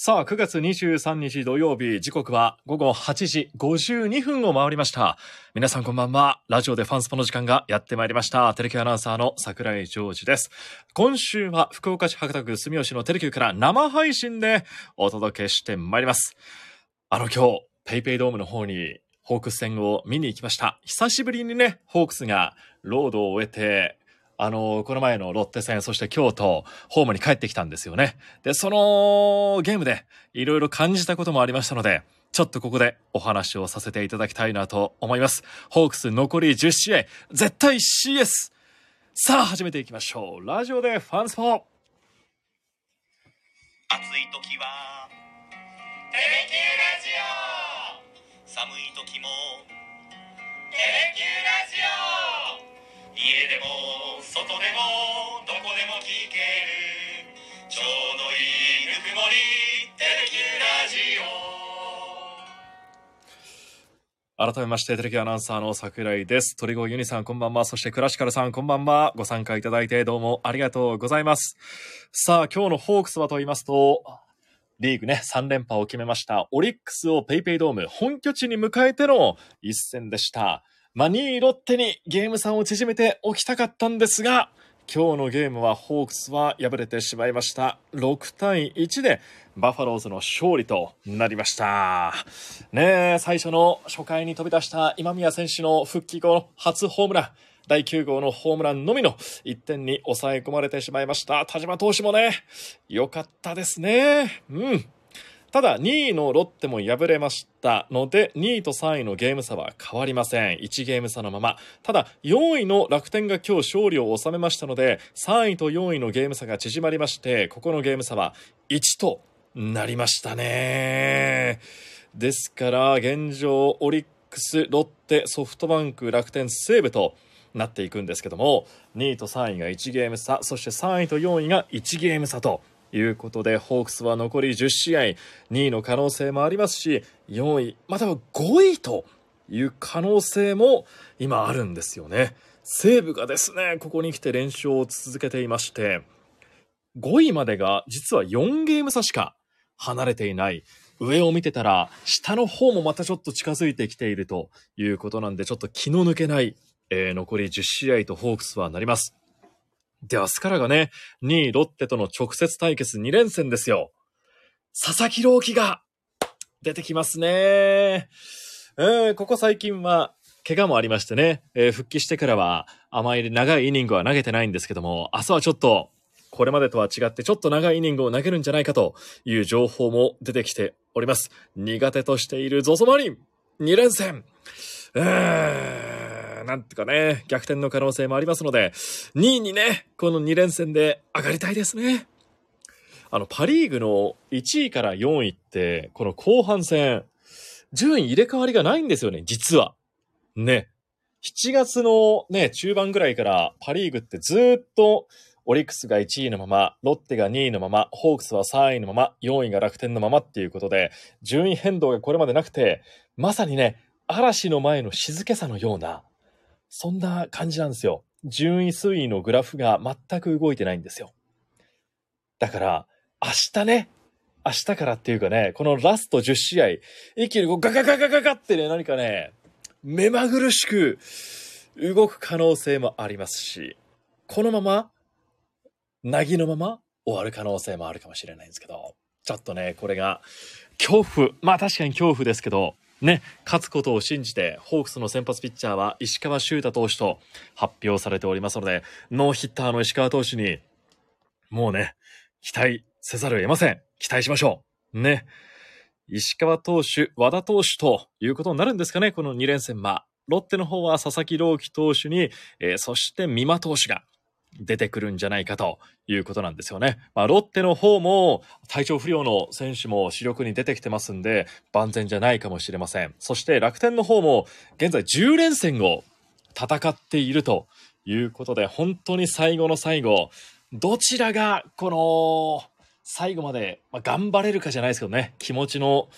さあ、9月23日土曜日、時刻は午後8時52分を回りました。皆さんこんばんは。ラジオでファンスポの時間がやってまいりました。テレキュアナウンサーの桜井ジョージです。今週は福岡市博多区住吉のテレキューから生配信でお届けしてまいります。あの今日、ペイペイドームの方にホークス戦を見に行きました。久しぶりにね、ホークスがロードを終えて、あの、この前のロッテ戦、そして京都、ホームに帰ってきたんですよね。で、そのゲームでいろいろ感じたこともありましたので、ちょっとここでお話をさせていただきたいなと思います。ホークス残り10試合、絶対 CS! さあ、始めていきましょう。ラジオでファンスポ暑い時は「テレキューラジオ」寒い時も「テレキューラジオ」家でも外でもどこでも聞けるちょうどいいぬくもり「テレキューラジオ」改めまして、テレキアナウンサーの桜井です。鳥越ユニさん、こんばんは。そして、クラシカルさん、こんばんは。ご参加いただいて、どうもありがとうございます。さあ、今日のホークスはと言いますと、リーグね、3連覇を決めました。オリックスをペイペイドーム、本拠地に迎えての一戦でした。まあ、2位ロッテにゲーム差を縮めておきたかったんですが、今日のゲームはホークスは敗れてしまいました。6対1でバファローズの勝利となりました。ねえ、最初の初回に飛び出した今宮選手の復帰後の初ホームラン。第9号のホームランのみの1点に抑え込まれてしまいました。田島投手もね、良かったですね。うん。ただ、2位のロッテも敗れましたので、2位と3位のゲーム差は変わりません。1ゲーム差のまま。ただ、4位の楽天が今日勝利を収めましたので、3位と4位のゲーム差が縮まりまして、ここのゲーム差は1となりましたね。ですから、現状、オリックス、ロッテ、ソフトバンク、楽天、西武と、なっていくんですけども2位と3位が1ゲーム差そして3位と4位が1ゲーム差ということでホークスは残り10試合2位の可能性もありますし4位または5位という可能性も今あるんですよね西武がですねここに来て連勝を続けていまして5位までが実は4ゲーム差しか離れていない上を見てたら下の方もまたちょっと近づいてきているということなんでちょっと気の抜けないえー残り10試合とホークスはなります。で、明日からがね、2位ロッテとの直接対決2連戦ですよ。佐々木朗希が出てきますね。えーここ最近は怪我もありましてね、えー復帰してからはあまり長いイニングは投げてないんですけども、明日はちょっとこれまでとは違ってちょっと長いイニングを投げるんじゃないかという情報も出てきております。苦手としているゾゾマリン2連戦。えー、なんてかね、逆転の可能性もありますので、2位にね、この2連戦で上がりたいですね。あの、パリーグの1位から4位って、この後半戦、順位入れ替わりがないんですよね、実は。ね。7月のね、中盤ぐらいからパリーグってずっとオリックスが1位のまま、ロッテが2位のまま、ホークスは3位のまま、4位が楽天のままっていうことで、順位変動がこれまでなくて、まさにね、嵐の前の静けさのような、そんな感じなんですよ。順位推移のグラフが全く動いてないんですよ。だから、明日ね、明日からっていうかね、このラスト10試合、一気にこうガガガガガガってね、何かね、目まぐるしく動く可能性もありますし、このまま、なぎのまま終わる可能性もあるかもしれないんですけど、ちょっとね、これが恐怖、まあ確かに恐怖ですけど、ね、勝つことを信じて、ホークスの先発ピッチャーは石川修太投手と発表されておりますので、ノーヒッターの石川投手に、もうね、期待せざるを得ません。期待しましょう。ね。石川投手、和田投手ということになるんですかね、この2連戦は。ロッテの方は佐々木朗希投手に、えーそして美馬投手が出てくるんじゃないかということなんですよね。まあ、ロッテの方も体調不良の選手も主力に出てきてますんで、万全じゃないかもしれません。そして楽天の方も現在10連戦を戦っているということで、本当に最後の最後、どちらがこの最後まで、まあ、頑張れるかじゃないですけどね、気持ちの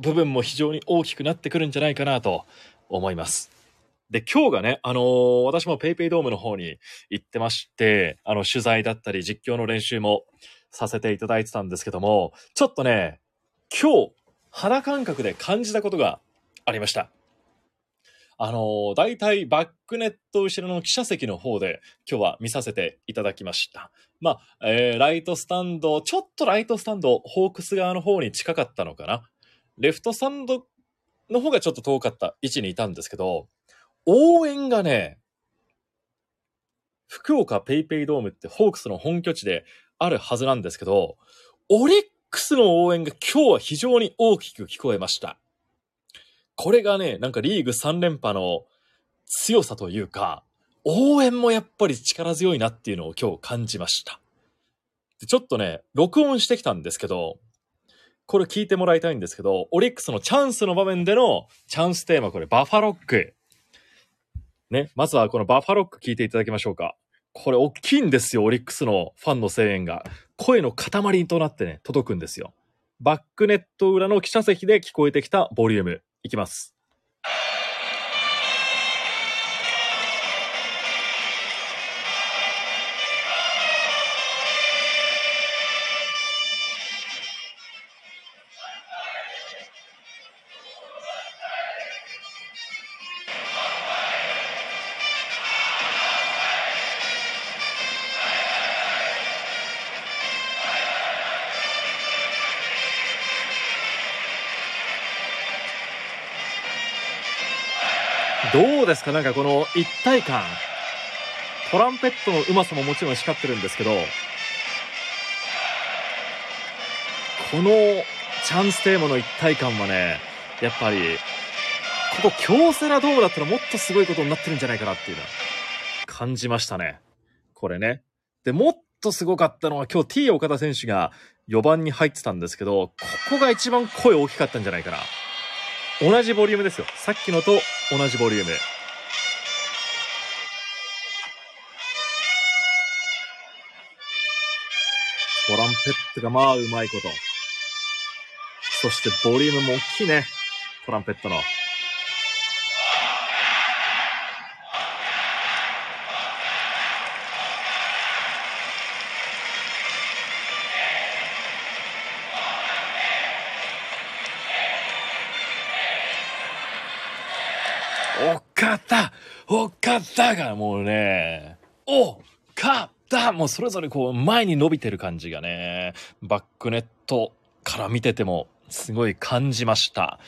部分も非常に大きくなってくるんじゃないかなと思います。で、今日がね、あのー私も PayPay ドームの方に行ってまして、あの、取材だったり実況の練習もさせていただいてたんですけども、ちょっとね、今日、肌感覚で感じたことがありました。あのー、大体バックネット後ろの記者席の方で今日は見させていただきました。まあ、えー、ライトスタンド、ちょっとライトスタンド、ホークス側の方に近かったのかな。レフトスタンドの方がちょっと遠かった位置にいたんですけど、応援がね、福岡ペイペイドームってホークスの本拠地であるはずなんですけど、オリックスの応援が今日は非常に大きく聞こえました。これがね、なんかリーグ3連覇の強さというか、応援もやっぱり力強いなっていうのを今日感じました。でちょっとね、録音してきたんですけど、これ聞いてもらいたいんですけど、オリックスのチャンスの場面でのチャンステーマ、これバファロック。ね、まずはこのバファロック聞いていただきましょうか。これ大きいんですよ、オリックスのファンの声援が。声の塊となってね、届くんですよ。バックネット裏の記者席で聞こえてきたボリューム。いきます。どうですか？なんかこの一体感。トランペットの上手さももちろん光ってるんですけど、このチャンステーマの一体感はね、やっぱり、ここ京セラドームだったらもっとすごいことになってるんじゃないかなっていうのは感じましたね。これね。で、もっとすごかったのは今日 T 岡田選手が4番に入ってたんですけど、ここが一番声大きかったんじゃないかな。同じボリュームですよ。さっきのと同じボリューム。トランペットがまあうまいこと。そしてボリュームも大きいね。トランペットの。おかったがもうね、おかったもうそれぞれこう前に伸びてる感じがね、バックネットから見ててもすごい感じました。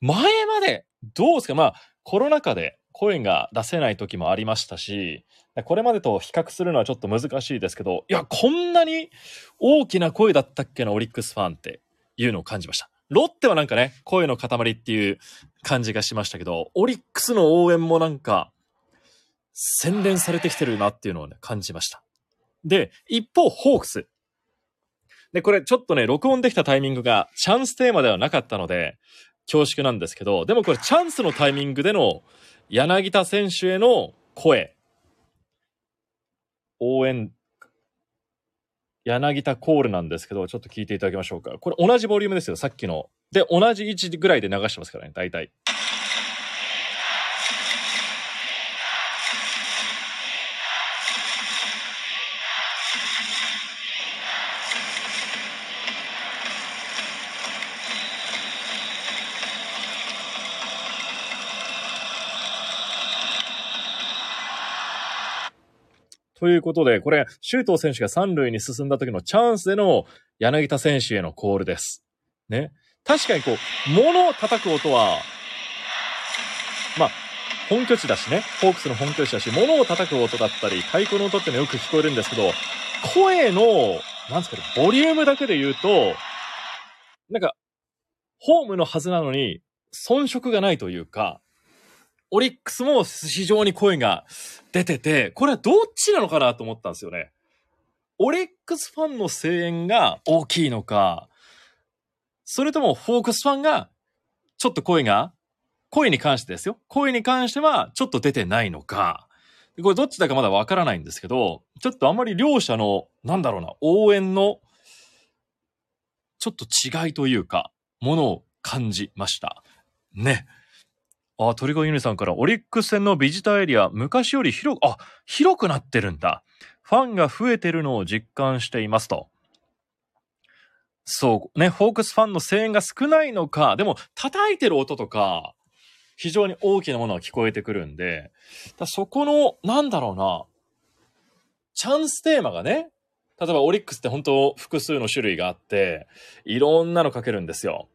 前までどうですか？まあコロナ禍で声が出せない時もありましたし、これまでと比較するのはちょっと難しいですけど、いや、こんなに大きな声だったっけな、オリックスファンっていうのを感じました。ロッテはなんかね、声の塊っていう感じがしましたけど、オリックスの応援もなんか、洗練されてきてるなっていうのをね、感じました。で、一方、ホークス。で、これちょっとね、録音できたタイミングがチャンステーマではなかったので、恐縮なんですけど、でもこれチャンスのタイミングでの柳田選手への声、応援、柳田コールなんですけど、ちょっと聞いていただきましょうか。これ同じボリュームですよ、さっきの。で、同じ位置ぐらいで流してますからね、大体。ということで、これ、周東選手が三塁に進んだ時のチャンスでの柳田選手へのコールです。ね。確かにこう、物を叩く音は、まあ、本拠地だしね、ホークスの本拠地だし、物を叩く音だったり、太鼓の音ってのよく聞こえるんですけど、声の、なんですかね、ボリュームだけで言うと、なんか、ホームのはずなのに、遜色がないというか、オリックスも非常に声が出てて、これはどっちなのかなと思ったんですよね。オリックスファンの声援が大きいのか、それともホークスファンがちょっと声が、声に関してですよ。声に関してはちょっと出てないのか。これどっちだかまだわからないんですけど、ちょっとあんまり両者の、なんだろうな、応援の、ちょっと違いというか、ものを感じました。ね。あ、鳥越ユニさんから、オリックス戦のビジターエリア、昔より広く、あ、広くなってるんだ。ファンが増えてるのを実感していますと。そう、ね、ホークスファンの声援が少ないのか、でも叩いてる音とか、非常に大きなものが聞こえてくるんで、だそこの、なんだろうな、チャンステーマがね、例えばオリックスって本当複数の種類があって、いろんなのかけるんですよ。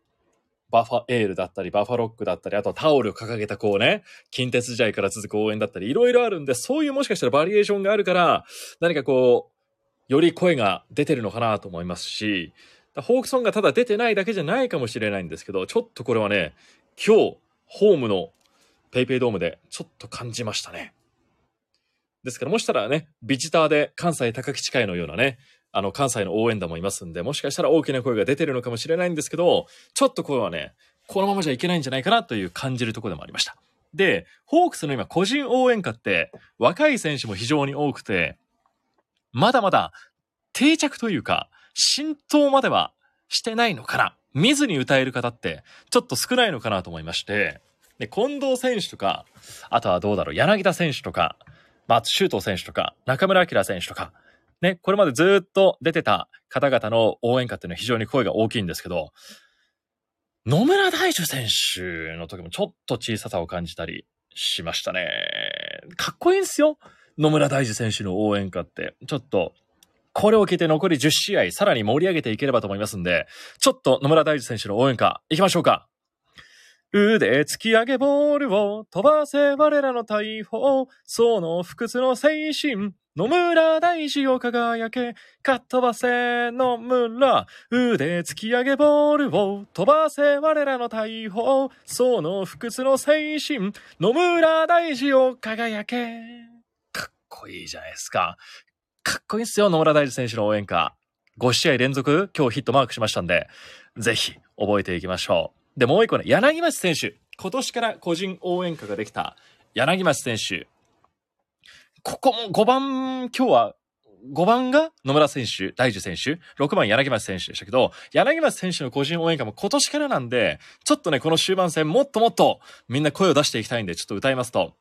バファエールだったり、バファロックだったり、あとはタオルを掲げたこうね、近鉄時代から続く応援だったり、いろいろあるんで、そういうもしかしたらバリエーションがあるから、何かこう、より声が出てるのかなと思いますし、ホークソンがただ出てないだけじゃないかもしれないんですけど、ちょっとこれはね、今日、ホームのペイペイドームでちょっと感じましたね。ですからもしたらね、ビジターで関西高木会のようなね、あの関西の応援団もいますんで、もしかしたら大きな声が出てるのかもしれないんですけど、ちょっとこれはね、このままじゃいけないんじゃないかなという感じるところでもありました。で、ホークスの今個人応援歌って若い選手も非常に多くて、まだまだ定着というか、浸透まではしてないのかな。見ずに歌える方ってちょっと少ないのかなと思いまして、で、近藤選手とか、あとはどうだろう、柳田選手とか、まあ、周東選手とか、中村晃選手とか、ね、これまでずっと出てた方々の応援歌っていうのは非常に声が大きいんですけど、野村大樹選手の時もちょっと小ささを感じたりしましたね。かっこいいんですよ。野村大樹選手の応援歌って。ちょっと、これを聞いて残り10試合、さらに盛り上げていければと思いますんで、ちょっと野村大樹選手の応援歌、行きましょうか。腕突き上げボールを飛ばせ我らの大砲、その不屈の精神、野村大地を輝け、かっ飛ばせ野村、腕突き上げボールを飛ばせ我らの大砲、その不屈の精神、野村大地を輝け。かっこいいじゃないですか。かっこいいっすよ、野村大地選手の応援歌。5試合連続今日ヒットマークしましたんで、ぜひ覚えていきましょう。で、もう一個ね、柳町選手。今年から個人応援歌ができた柳町選手。ここも5番、今日は5番が野村選手、大樹選手、6番柳町選手でしたけど、柳町選手の個人応援歌も今年からなんで、ちょっとね、この終盤戦もっともっとみんな声を出していきたいんで、ちょっと歌いますと、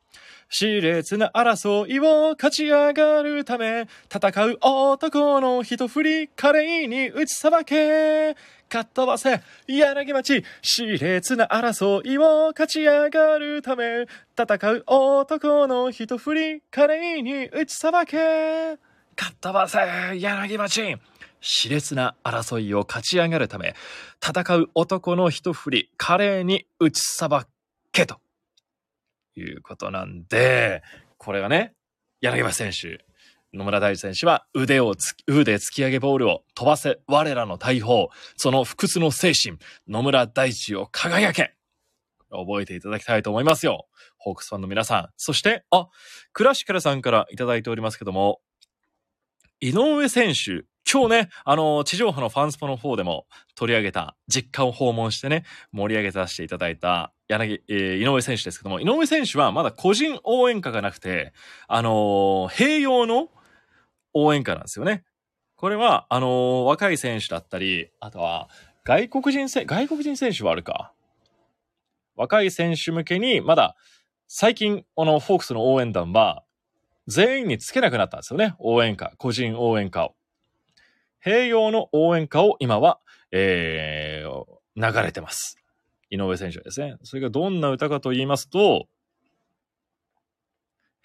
熾烈な争いを勝ち上がるため、戦う男の一振り、華麗に打ちさばけ。かっ飛ばせ、柳町、熾烈な争いを勝ち上がるため、戦う男の一振り、華麗に打ちさばけ。かっ飛ばせ、柳町。熾烈な争いを勝ち上がるため、戦う男の一振り、華麗に打ちさばけと。いうことなんで、これがね、柳橋選手、野村大地選手は腕をつ、腕突き上げボールを飛ばせ我らの大砲、その不屈の精神、野村大地を輝け覚えていただきたいと思いますよ。ホークスファンの皆さん。そして、あ、クラシカルさんからいただいておりますけども、井上選手、今日ね、あの、地上波のファンスポの方でも取り上げた、実家を訪問してね、盛り上げさせていただいた、柳、えー井上選手ですけども、井上選手はまだ個人応援歌がなくて、あの併用の応援歌なんですよね。これは、あの若い選手だったり、あとは、外国人選、外国人選手はあるか。若い選手向けに、まだ、最近、あの、フォークスの応援団は、全員につけなくなったんですよね。応援歌、個人応援歌を。併用の応援歌を今は、えー、流れてます。井上選手はですね。それがどんな歌かと言いますと、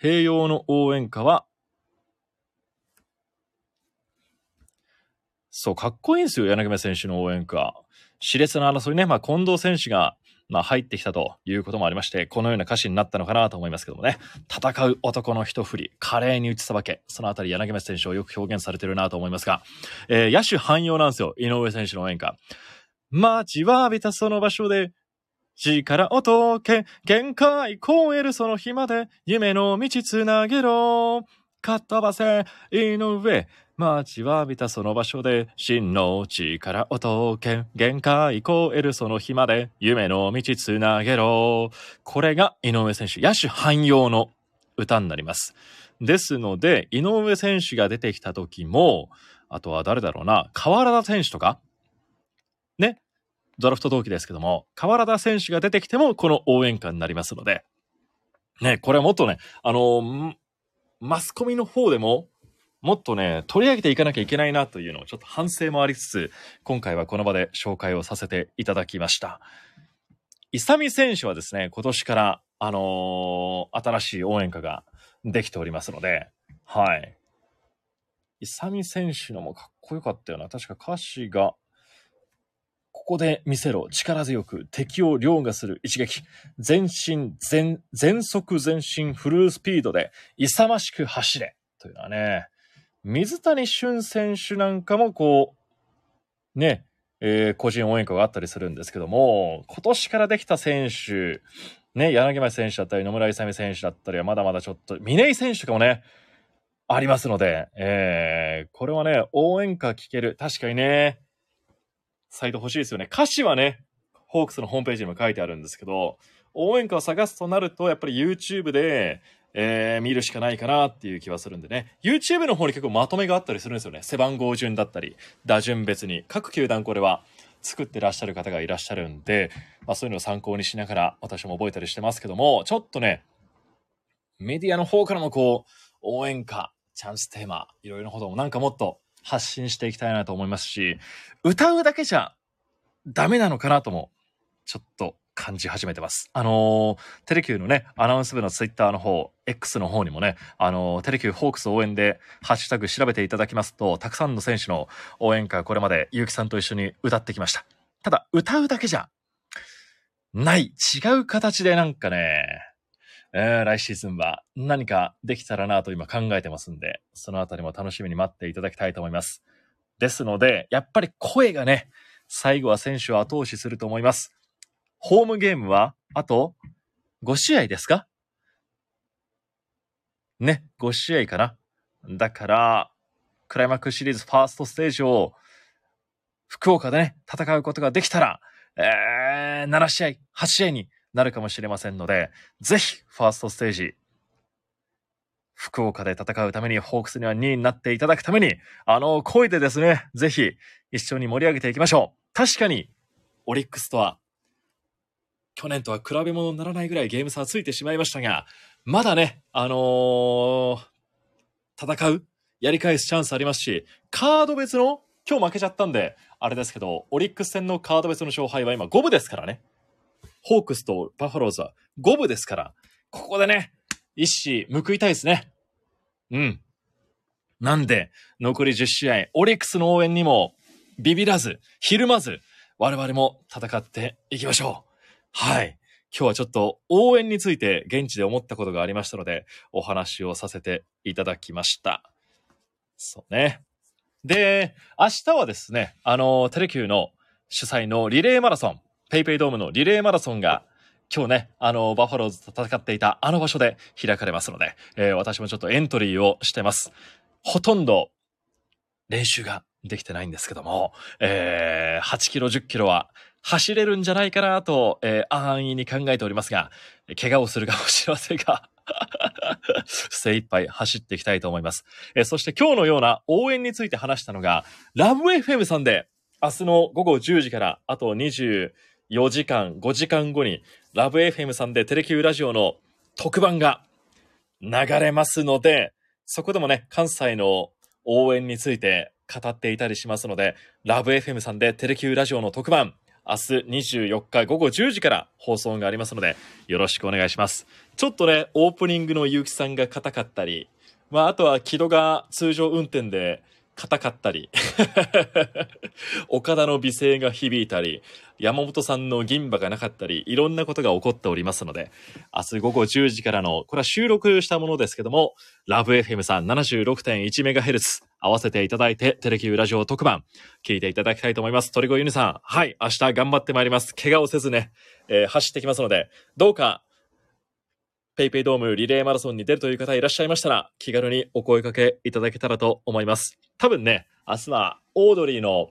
併用の応援歌は、そう、かっこいいんですよ、柳目選手の応援歌。熾烈な争いね、まあ、近藤選手が、まあ、入ってきたということもありまして、このような歌詞になったのかなと思いますけどもね。戦う男の一振り、華麗に打ちさばけ。そのあたり、柳目選手をよく表現されてるなと思いますが、えー野手汎用なんですよ、井上選手の応援歌。待ちわびたその場所で、力を解け、限界超えるその日まで、夢の道つなげろ。かっ飛ばせ、井上。待ちわびたその場所で、真の力を解け、限界超えるその日まで、夢の道つなげろ。これが井上選手、野手汎用の歌になります。ですので、井上選手が出てきた時も、あとは誰だろうな、河原田選手とか、ね、ドラフト同期ですけども、河原田選手が出てきても、この応援歌になりますので、ね、これもっとね、あの、んマスコミの方でも、もっとね、取り上げていかなきゃいけないなというのをちょっと反省もありつつ、今回はこの場で紹介をさせていただきました。イサミ選手はですね、今年から、あのー新しい応援歌ができておりますので、はい。イサミ選手のもかっこよかったよな。確か歌詞が、ここで見せろ。力強く敵を凌駕する一撃。全身、全、全速前進フルスピードで勇ましく走れ。というのはね、水谷俊選手なんかもこう、ね、えー個人応援歌があったりするんですけども、今年からできた選手、ね、柳町選手だったり、野村勇選手だったりはまだまだちょっと、峰井選手とかもね、ありますので、えー、これはね、応援歌聞ける。確かにね、サイト欲しいですよね。歌詞はね、ホークスのホームページにも書いてあるんですけど、応援歌を探すとなると、やっぱり YouTube で、えー見るしかないかなっていう気はするんでね。YouTube の方に結構まとめがあったりするんですよね。背番号順だったり、打順別に。各球団これは作ってらっしゃる方がいらっしゃるんで、まあそういうのを参考にしながら私も覚えたりしてますけども、ちょっとね、メディアの方からもこう、応援歌、チャンステーマ、いろいろなこともなんかもっと発信していきたいなと思いますし、歌うだけじゃダメなのかなとも、ちょっと感じ始めてます。あのーテレキューのね、アナウンス部のツイッターの方、X の方にもね、あのーテレキューホークス応援で、ハッシュタグ調べていただきますと、たくさんの選手の応援歌、これまで結城さんと一緒に歌ってきました。ただ、歌うだけじゃない、違う形でなんかね、えー来シーズンは何かできたらなと今考えてますんで、そのあたりも楽しみに待っていただきたいと思います。ですので、やっぱり声がね、最後は選手を後押しすると思います。ホームゲームは、あと5試合ですか？ね、5試合かな。だから、クライマックスシリーズファーストステージを福岡でね、戦うことができたら、えー、7試合、8試合になるかもしれませんので、ぜひ、ファーストステージ、福岡で戦うために、ホークスには2位になっていただくために、あの、声でですね、ぜひ、一緒に盛り上げていきましょう。確かに、オリックスとは、去年とは比べ物にならないぐらいゲーム差はついてしまいましたが、まだね、あのー戦う、やり返すチャンスありますし、カード別の、今日負けちゃったんで、あれですけど、オリックス戦のカード別の勝敗は今5分ですからね。ホークスとバファローズは5分ですから、ここでね、一矢報いたいですね。うん。なんで、残り10試合、オリックスの応援にもビビらず、ひるまず、我々も戦っていきましょう。はい。今日はちょっと応援について現地で思ったことがありましたので、お話をさせていただきました。そうね。で、明日はですね、あの、テレキューの主催のリレーマラソン、ペイペイドームのリレーマラソンが、今日ね、あの、バファローズと戦っていたあの場所で開かれますので、えー私もちょっとエントリーをしてます。ほとんど練習ができてないんですけども、えー8キロ、10キロは走れるんじゃないかなと、えー安易に考えておりますが、怪我をするかもしれませんが、精一杯走っていきたいと思います。えーそして今日のような応援について話したのが、ラブ FM さんで、明日の午後10時から、あと4時間、5時間後に、ラブ FM さんでテレキューラジオの特番が流れますので、そこでもね、関西の応援について語っていたりしますので、ラブ FM さんでテレキューラジオの特番、明日24日午後10時から放送がありますので、よろしくお願いします。ちょっとね、オープニングの結城さんが硬かったり、まあ、あとは木戸が通常運転で硬かったり、岡田の美声が響いたり、山本さんの銀歯がなかったり、いろんなことが起こっておりますので、明日午後10時からの、これは収録したものですけども、ラブ FM さん 76.1MHz 合わせていただいて、テレキューラジオ特番、聞いていただきたいと思います。鳥越ユニさん、はい、明日頑張ってまいります。怪我をせずね、えー走ってきますので、どうか、ペイペイドームリレーマラソンに出るという方いらっしゃいましたら、気軽にお声掛けいただけたらと思います。多分ね、明日はオードリーの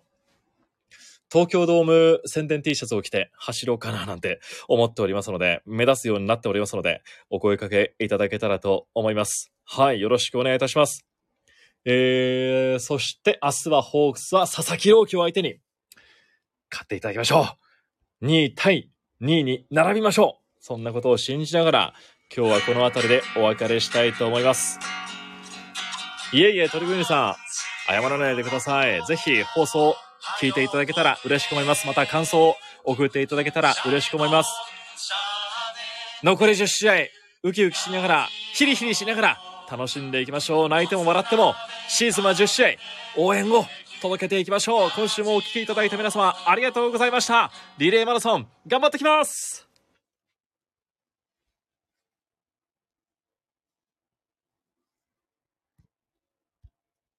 東京ドーム宣伝 T シャツを着て走ろうかななんて思っておりますので、目指すようになっておりますので、お声掛けいただけたらと思います。はい、よろしくお願いいたします。えー、そして明日はホークスは佐々木朗希を相手に勝っていただきましょう。2位対2位に並びましょう。そんなことを信じながら、今日はこの辺りでお別れしたいと思います。いえいえ、鳥越さん、謝らないでください。ぜひ放送聞いていただけたら嬉しく思います。また感想を送っていただけたら嬉しく思います。残り10試合、ウキウキしながら、ヒリヒリしながら、楽しんでいきましょう。泣いても笑っても、シーズンは10試合、応援を届けていきましょう。今週もお聴きいただいた皆様、ありがとうございました。リレーマラソン、頑張ってきます